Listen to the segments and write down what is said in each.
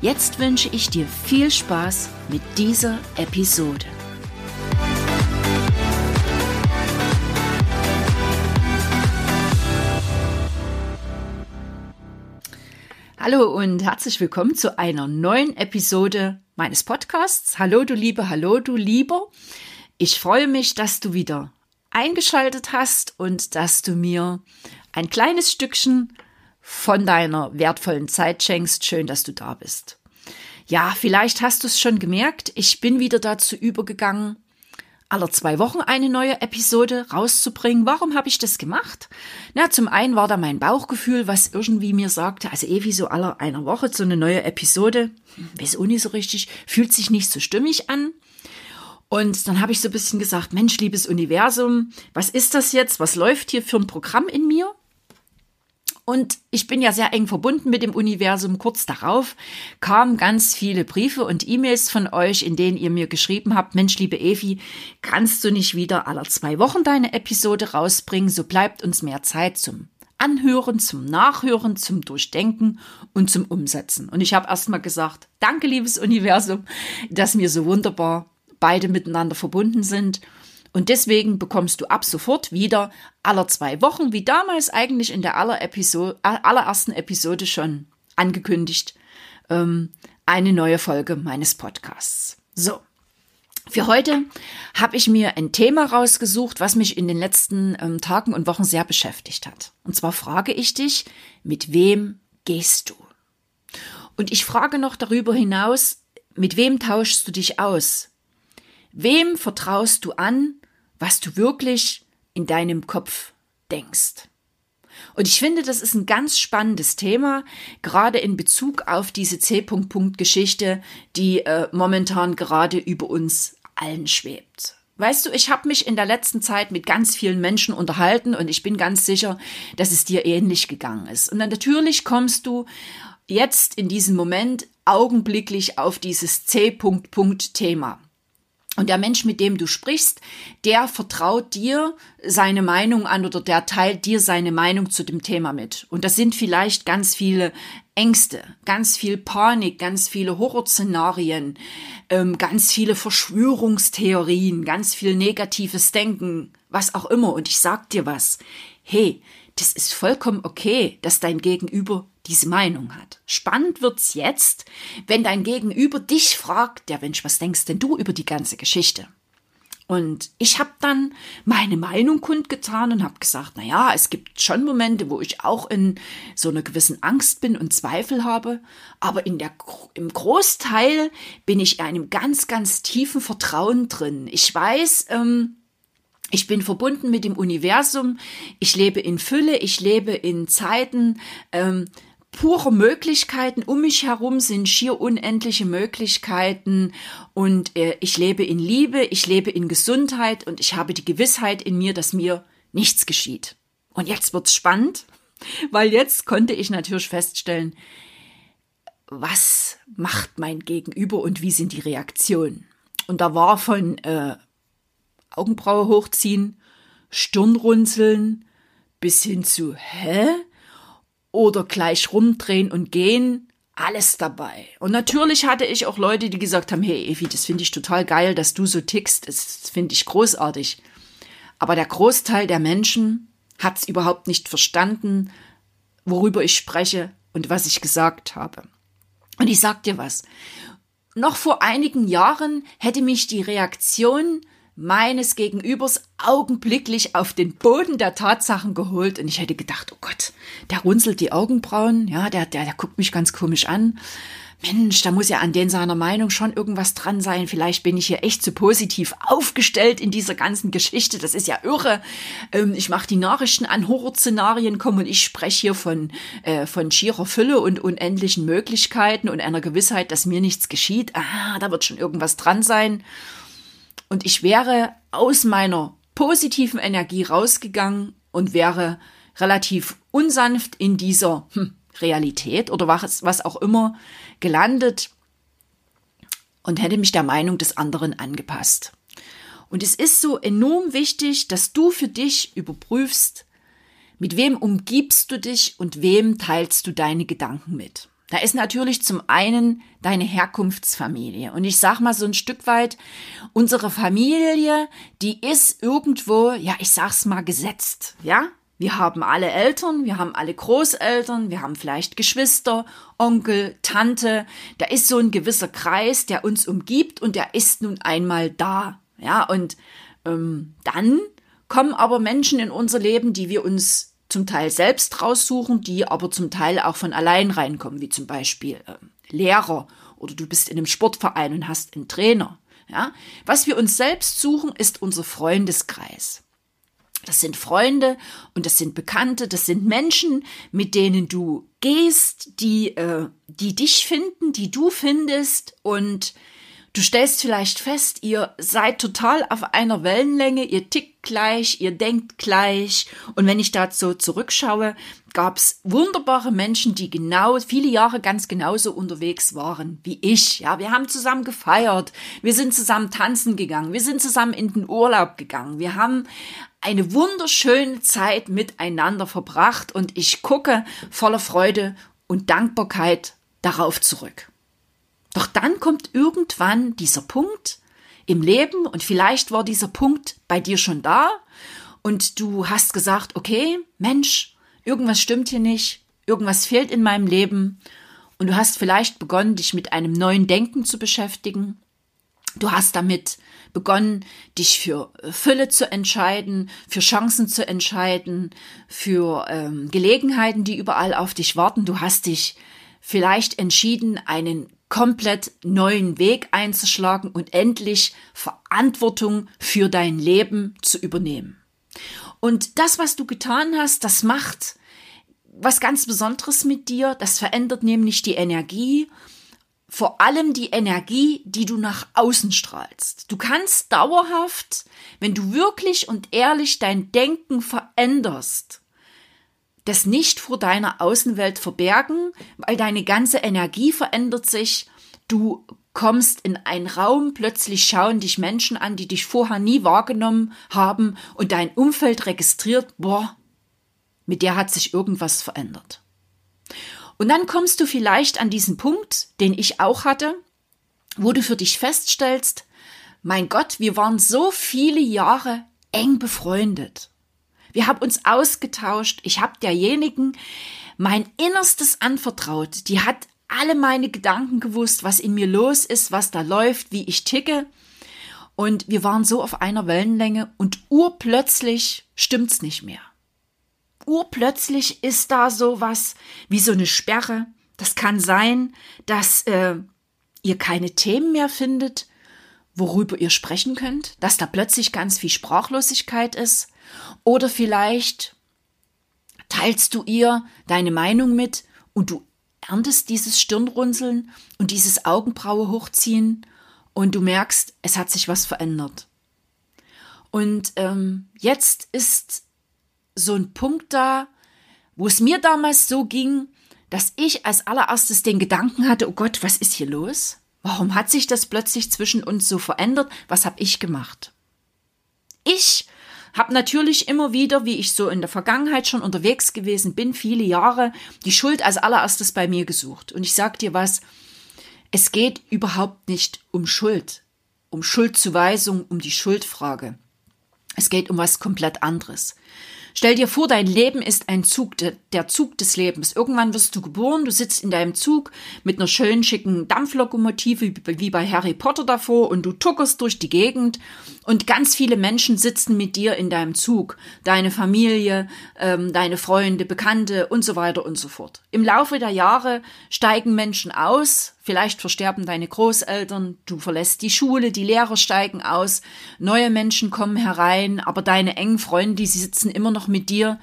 Jetzt wünsche ich dir viel Spaß mit dieser Episode. Hallo und herzlich willkommen zu einer neuen Episode meines Podcasts. Hallo du Liebe, hallo du Lieber. Ich freue mich, dass du wieder eingeschaltet hast und dass du mir ein kleines Stückchen von deiner wertvollen Zeit schenkst. Schön, dass du da bist. Ja, vielleicht hast du es schon gemerkt. Ich bin wieder dazu übergegangen, alle zwei Wochen eine neue Episode rauszubringen. Warum habe ich das gemacht? Na, zum einen war da mein Bauchgefühl, was irgendwie mir sagte, also eh wie so aller einer Woche so eine neue Episode, weiß auch nicht so richtig, fühlt sich nicht so stimmig an. Und dann habe ich so ein bisschen gesagt, Mensch, liebes Universum, was ist das jetzt? Was läuft hier für ein Programm in mir? Und ich bin ja sehr eng verbunden mit dem Universum. Kurz darauf kamen ganz viele Briefe und E-Mails von euch, in denen ihr mir geschrieben habt, Mensch, liebe Evi, kannst du nicht wieder alle zwei Wochen deine Episode rausbringen? So bleibt uns mehr Zeit zum Anhören, zum Nachhören, zum Durchdenken und zum Umsetzen. Und ich habe erstmal gesagt, danke, liebes Universum, dass mir so wunderbar beide miteinander verbunden sind und deswegen bekommst du ab sofort wieder aller zwei Wochen, wie damals eigentlich in der aller Episode, allerersten Episode schon angekündigt, ähm, eine neue Folge meines Podcasts. So. Für heute habe ich mir ein Thema rausgesucht, was mich in den letzten ähm, Tagen und Wochen sehr beschäftigt hat. Und zwar frage ich dich, mit wem gehst du? Und ich frage noch darüber hinaus, mit wem tauschst du dich aus? Wem vertraust du an, was du wirklich in deinem Kopf denkst? Und ich finde, das ist ein ganz spannendes Thema, gerade in Bezug auf diese C-Punkt-Punkt-Geschichte, die äh, momentan gerade über uns allen schwebt. Weißt du, ich habe mich in der letzten Zeit mit ganz vielen Menschen unterhalten und ich bin ganz sicher, dass es dir ähnlich gegangen ist. Und dann natürlich kommst du jetzt in diesem Moment augenblicklich auf dieses C-Punkt-Punkt-Thema. Und der Mensch, mit dem du sprichst, der vertraut dir seine Meinung an oder der teilt dir seine Meinung zu dem Thema mit. Und das sind vielleicht ganz viele Ängste, ganz viel Panik, ganz viele Horrorszenarien, ähm, ganz viele Verschwörungstheorien, ganz viel negatives Denken, was auch immer. Und ich sag dir was. Hey, das ist vollkommen okay, dass dein Gegenüber diese Meinung hat. Spannend wird's jetzt, wenn dein Gegenüber dich fragt, der Mensch, was denkst denn du über die ganze Geschichte? Und ich habe dann meine Meinung kundgetan und habe gesagt, na ja, es gibt schon Momente, wo ich auch in so einer gewissen Angst bin und Zweifel habe, aber in der im Großteil bin ich in einem ganz ganz tiefen Vertrauen drin. Ich weiß, ähm, ich bin verbunden mit dem Universum. Ich lebe in Fülle. Ich lebe in Zeiten ähm, pure Möglichkeiten. Um mich herum sind schier unendliche Möglichkeiten. Und äh, ich lebe in Liebe. Ich lebe in Gesundheit. Und ich habe die Gewissheit in mir, dass mir nichts geschieht. Und jetzt wird's spannend, weil jetzt konnte ich natürlich feststellen, was macht mein Gegenüber und wie sind die Reaktionen. Und da war von äh, Augenbraue hochziehen, Stirn runzeln, bis hin zu hä? Oder gleich rumdrehen und gehen, alles dabei. Und natürlich hatte ich auch Leute, die gesagt haben, hey Evi, das finde ich total geil, dass du so tickst, das finde ich großartig. Aber der Großteil der Menschen hat es überhaupt nicht verstanden, worüber ich spreche und was ich gesagt habe. Und ich sag dir was. Noch vor einigen Jahren hätte mich die Reaktion meines Gegenübers augenblicklich auf den Boden der Tatsachen geholt und ich hätte gedacht, oh Gott, der runzelt die Augenbrauen, ja, der, der, der guckt mich ganz komisch an. Mensch, da muss ja an den seiner Meinung schon irgendwas dran sein. Vielleicht bin ich hier echt zu positiv aufgestellt in dieser ganzen Geschichte. Das ist ja irre. Ähm, ich mache die Nachrichten an Horrorszenarien kommen und ich spreche hier von, äh, von schierer Fülle und unendlichen Möglichkeiten und einer Gewissheit, dass mir nichts geschieht. Ah, da wird schon irgendwas dran sein. Und ich wäre aus meiner positiven Energie rausgegangen und wäre relativ unsanft in dieser hm, Realität oder was, was auch immer gelandet und hätte mich der Meinung des anderen angepasst. Und es ist so enorm wichtig, dass du für dich überprüfst, mit wem umgibst du dich und wem teilst du deine Gedanken mit. Da ist natürlich zum einen deine Herkunftsfamilie. Und ich sag mal so ein Stück weit, unsere Familie, die ist irgendwo, ja, ich sag's mal gesetzt, ja? Wir haben alle Eltern, wir haben alle Großeltern, wir haben vielleicht Geschwister, Onkel, Tante. Da ist so ein gewisser Kreis, der uns umgibt und der ist nun einmal da. Ja, und ähm, dann kommen aber Menschen in unser Leben, die wir uns zum Teil selbst raussuchen, die aber zum Teil auch von allein reinkommen, wie zum Beispiel äh, Lehrer oder du bist in einem Sportverein und hast einen Trainer. Ja, was wir uns selbst suchen, ist unser Freundeskreis. Das sind Freunde und das sind Bekannte, das sind Menschen, mit denen du gehst, die, äh, die dich finden, die du findest und du stellst vielleicht fest, ihr seid total auf einer Wellenlänge, ihr tickt gleich, ihr denkt gleich und wenn ich dazu zurückschaue, gab es wunderbare Menschen, die genau viele Jahre ganz genauso unterwegs waren wie ich. Ja, wir haben zusammen gefeiert, wir sind zusammen tanzen gegangen, wir sind zusammen in den Urlaub gegangen, wir haben eine wunderschöne Zeit miteinander verbracht und ich gucke voller Freude und Dankbarkeit darauf zurück. Doch dann kommt irgendwann dieser Punkt im Leben und vielleicht war dieser Punkt bei dir schon da und du hast gesagt, okay, Mensch, irgendwas stimmt hier nicht, irgendwas fehlt in meinem Leben und du hast vielleicht begonnen, dich mit einem neuen Denken zu beschäftigen. Du hast damit begonnen, dich für Fülle zu entscheiden, für Chancen zu entscheiden, für ähm, Gelegenheiten, die überall auf dich warten. Du hast dich vielleicht entschieden, einen komplett neuen Weg einzuschlagen und endlich Verantwortung für dein Leben zu übernehmen. Und das, was du getan hast, das macht was ganz Besonderes mit dir. Das verändert nämlich die Energie vor allem die Energie, die du nach außen strahlst. Du kannst dauerhaft, wenn du wirklich und ehrlich dein Denken veränderst, das nicht vor deiner Außenwelt verbergen, weil deine ganze Energie verändert sich. Du kommst in einen Raum, plötzlich schauen dich Menschen an, die dich vorher nie wahrgenommen haben und dein Umfeld registriert, boah, mit der hat sich irgendwas verändert. Und dann kommst du vielleicht an diesen Punkt, den ich auch hatte, wo du für dich feststellst, mein Gott, wir waren so viele Jahre eng befreundet. Wir haben uns ausgetauscht. Ich habe derjenigen mein Innerstes anvertraut. Die hat alle meine Gedanken gewusst, was in mir los ist, was da läuft, wie ich ticke. Und wir waren so auf einer Wellenlänge und urplötzlich stimmt's nicht mehr urplötzlich ist da sowas wie so eine Sperre. Das kann sein, dass äh, ihr keine Themen mehr findet, worüber ihr sprechen könnt, dass da plötzlich ganz viel Sprachlosigkeit ist. Oder vielleicht teilst du ihr deine Meinung mit und du erntest dieses Stirnrunzeln und dieses Augenbraue hochziehen und du merkst, es hat sich was verändert. Und ähm, jetzt ist so ein Punkt da, wo es mir damals so ging, dass ich als allererstes den Gedanken hatte, oh Gott, was ist hier los? Warum hat sich das plötzlich zwischen uns so verändert? Was habe ich gemacht? Ich habe natürlich immer wieder, wie ich so in der Vergangenheit schon unterwegs gewesen bin, viele Jahre, die Schuld als allererstes bei mir gesucht. Und ich sag dir was, es geht überhaupt nicht um Schuld, um Schuldzuweisung, um die Schuldfrage. Es geht um was komplett anderes. Stell dir vor, dein Leben ist ein Zug, der Zug des Lebens. Irgendwann wirst du geboren, du sitzt in deinem Zug mit einer schönen, schicken Dampflokomotive wie bei Harry Potter davor und du tuckerst durch die Gegend und ganz viele Menschen sitzen mit dir in deinem Zug. Deine Familie, ähm, deine Freunde, Bekannte und so weiter und so fort. Im Laufe der Jahre steigen Menschen aus, Vielleicht versterben deine Großeltern, du verlässt die Schule, die Lehrer steigen aus, neue Menschen kommen herein, aber deine engen Freunde, die sitzen immer noch mit dir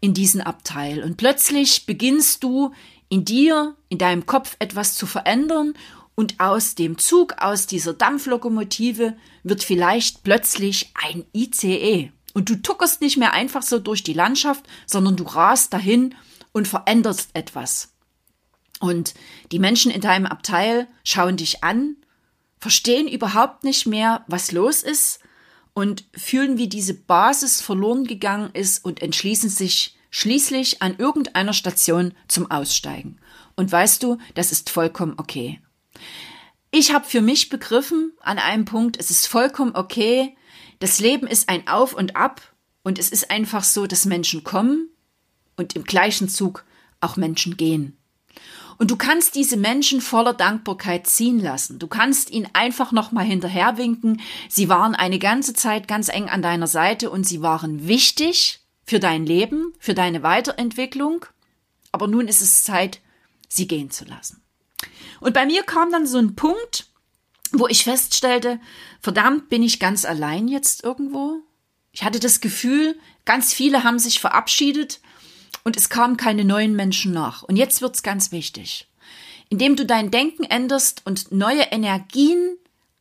in diesem Abteil. Und plötzlich beginnst du in dir, in deinem Kopf etwas zu verändern und aus dem Zug, aus dieser Dampflokomotive wird vielleicht plötzlich ein ICE. Und du tuckerst nicht mehr einfach so durch die Landschaft, sondern du rast dahin und veränderst etwas. Und die Menschen in deinem Abteil schauen dich an, verstehen überhaupt nicht mehr, was los ist und fühlen, wie diese Basis verloren gegangen ist und entschließen sich schließlich an irgendeiner Station zum Aussteigen. Und weißt du, das ist vollkommen okay. Ich habe für mich begriffen an einem Punkt, es ist vollkommen okay, das Leben ist ein Auf und Ab und es ist einfach so, dass Menschen kommen und im gleichen Zug auch Menschen gehen. Und du kannst diese Menschen voller Dankbarkeit ziehen lassen. Du kannst ihnen einfach nochmal hinterherwinken. Sie waren eine ganze Zeit ganz eng an deiner Seite und sie waren wichtig für dein Leben, für deine Weiterentwicklung. Aber nun ist es Zeit, sie gehen zu lassen. Und bei mir kam dann so ein Punkt, wo ich feststellte, verdammt, bin ich ganz allein jetzt irgendwo? Ich hatte das Gefühl, ganz viele haben sich verabschiedet und es kamen keine neuen Menschen nach. Und jetzt wird's ganz wichtig. Indem du dein Denken änderst und neue Energien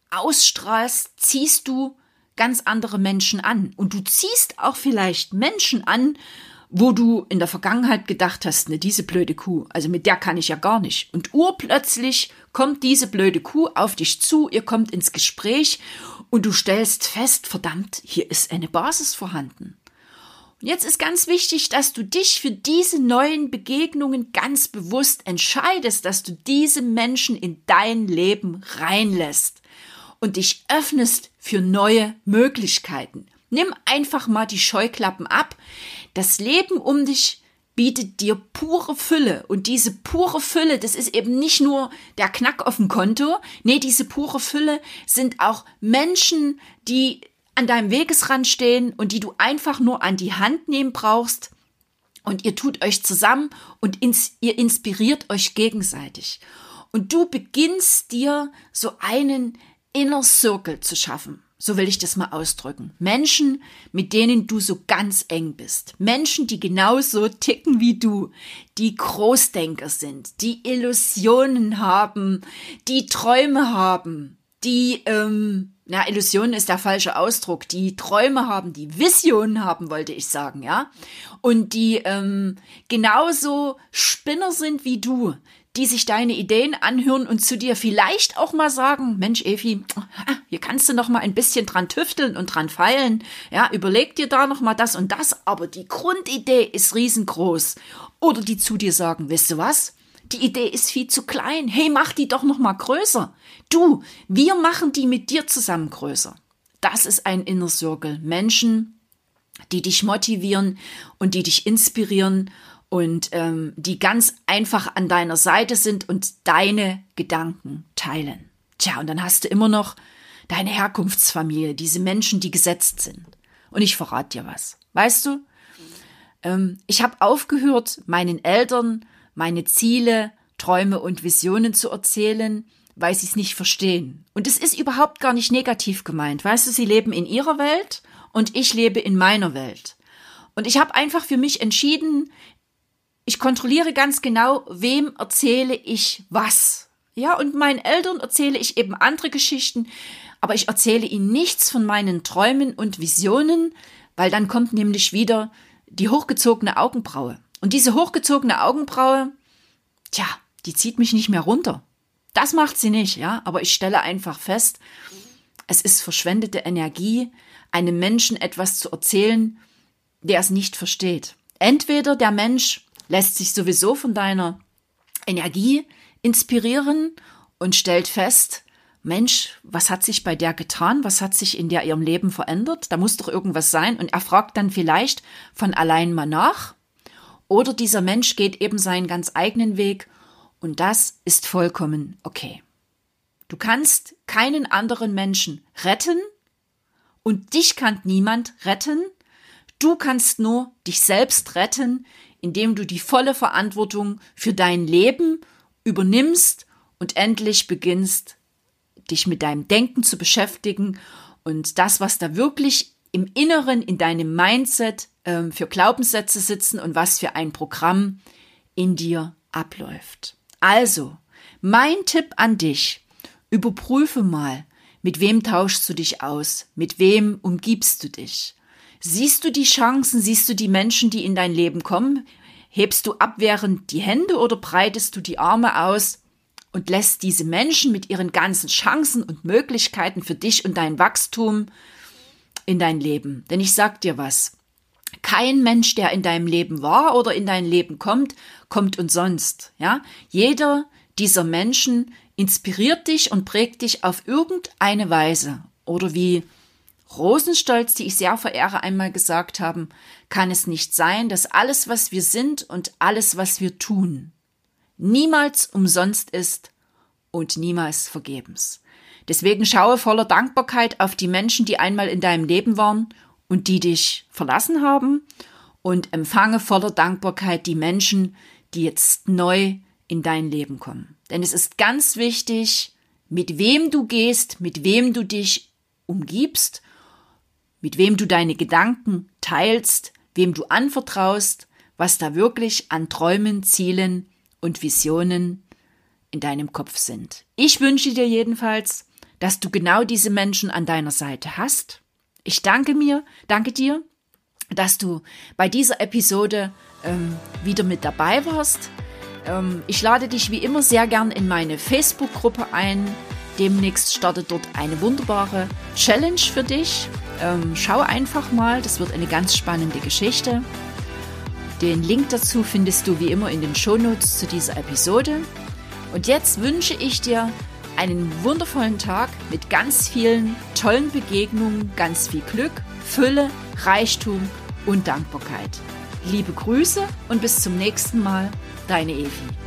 ausstrahlst, ziehst du ganz andere Menschen an. Und du ziehst auch vielleicht Menschen an, wo du in der Vergangenheit gedacht hast, ne, diese blöde Kuh, also mit der kann ich ja gar nicht. Und urplötzlich kommt diese blöde Kuh auf dich zu, ihr kommt ins Gespräch und du stellst fest, verdammt, hier ist eine Basis vorhanden. Jetzt ist ganz wichtig, dass du dich für diese neuen Begegnungen ganz bewusst entscheidest, dass du diese Menschen in dein Leben reinlässt und dich öffnest für neue Möglichkeiten. Nimm einfach mal die Scheuklappen ab. Das Leben um dich bietet dir pure Fülle. Und diese pure Fülle, das ist eben nicht nur der Knack auf dem Konto. Nee, diese pure Fülle sind auch Menschen, die an deinem Wegesrand stehen und die du einfach nur an die Hand nehmen brauchst. Und ihr tut euch zusammen und ins, ihr inspiriert euch gegenseitig. Und du beginnst dir so einen Inner Circle zu schaffen. So will ich das mal ausdrücken. Menschen, mit denen du so ganz eng bist. Menschen, die genauso ticken wie du, die Großdenker sind, die Illusionen haben, die Träume haben, die ähm, na, Illusion ist der falsche Ausdruck, die Träume haben, die Visionen haben, wollte ich sagen, ja. Und die ähm, genauso Spinner sind wie du, die sich deine Ideen anhören und zu dir vielleicht auch mal sagen, Mensch, Evi, hier kannst du noch mal ein bisschen dran tüfteln und dran feilen. Ja, überleg dir da noch mal das und das, aber die Grundidee ist riesengroß. Oder die zu dir sagen, weißt du was? Die Idee ist viel zu klein. Hey, mach die doch noch mal größer. Du, wir machen die mit dir zusammen größer. Das ist ein Inner Circle. Menschen, die dich motivieren und die dich inspirieren und ähm, die ganz einfach an deiner Seite sind und deine Gedanken teilen. Tja, und dann hast du immer noch deine Herkunftsfamilie, diese Menschen, die gesetzt sind. Und ich verrate dir was. Weißt du, ähm, ich habe aufgehört, meinen Eltern meine Ziele, Träume und Visionen zu erzählen, weil sie es nicht verstehen. Und es ist überhaupt gar nicht negativ gemeint. Weißt du, sie leben in ihrer Welt und ich lebe in meiner Welt. Und ich habe einfach für mich entschieden, ich kontrolliere ganz genau, wem erzähle ich was. Ja, und meinen Eltern erzähle ich eben andere Geschichten, aber ich erzähle ihnen nichts von meinen Träumen und Visionen, weil dann kommt nämlich wieder die hochgezogene Augenbraue. Und diese hochgezogene Augenbraue, tja, die zieht mich nicht mehr runter. Das macht sie nicht, ja, aber ich stelle einfach fest, es ist verschwendete Energie, einem Menschen etwas zu erzählen, der es nicht versteht. Entweder der Mensch lässt sich sowieso von deiner Energie inspirieren und stellt fest, Mensch, was hat sich bei der getan? Was hat sich in der ihrem Leben verändert? Da muss doch irgendwas sein. Und er fragt dann vielleicht von allein mal nach. Oder dieser Mensch geht eben seinen ganz eigenen Weg. Und das ist vollkommen okay. Du kannst keinen anderen Menschen retten und dich kann niemand retten. Du kannst nur dich selbst retten, indem du die volle Verantwortung für dein Leben übernimmst und endlich beginnst, dich mit deinem Denken zu beschäftigen und das, was da wirklich im Inneren, in deinem Mindset äh, für Glaubenssätze sitzen und was für ein Programm in dir abläuft. Also, mein Tipp an dich, überprüfe mal, mit wem tauschst du dich aus, mit wem umgibst du dich. Siehst du die Chancen, siehst du die Menschen, die in dein Leben kommen? Hebst du abwehrend die Hände oder breitest du die Arme aus und lässt diese Menschen mit ihren ganzen Chancen und Möglichkeiten für dich und dein Wachstum in dein Leben? Denn ich sag dir was. Kein Mensch, der in deinem Leben war oder in dein Leben kommt, kommt umsonst. Ja, jeder dieser Menschen inspiriert dich und prägt dich auf irgendeine Weise. Oder wie Rosenstolz, die ich sehr verehre, einmal gesagt haben, kann es nicht sein, dass alles, was wir sind und alles, was wir tun, niemals umsonst ist und niemals vergebens. Deswegen schaue voller Dankbarkeit auf die Menschen, die einmal in deinem Leben waren und die dich verlassen haben und empfange voller Dankbarkeit die Menschen, die jetzt neu in dein Leben kommen. Denn es ist ganz wichtig, mit wem du gehst, mit wem du dich umgibst, mit wem du deine Gedanken teilst, wem du anvertraust, was da wirklich an Träumen, Zielen und Visionen in deinem Kopf sind. Ich wünsche dir jedenfalls, dass du genau diese Menschen an deiner Seite hast. Ich danke mir, danke dir, dass du bei dieser Episode ähm, wieder mit dabei warst. Ähm, ich lade dich wie immer sehr gern in meine Facebook-Gruppe ein. Demnächst startet dort eine wunderbare Challenge für dich. Ähm, schau einfach mal, das wird eine ganz spannende Geschichte. Den Link dazu findest du wie immer in den Shownotes zu dieser Episode. Und jetzt wünsche ich dir einen wundervollen Tag mit ganz vielen tollen Begegnungen, ganz viel Glück, Fülle, Reichtum und Dankbarkeit. Liebe Grüße und bis zum nächsten Mal, deine Evi.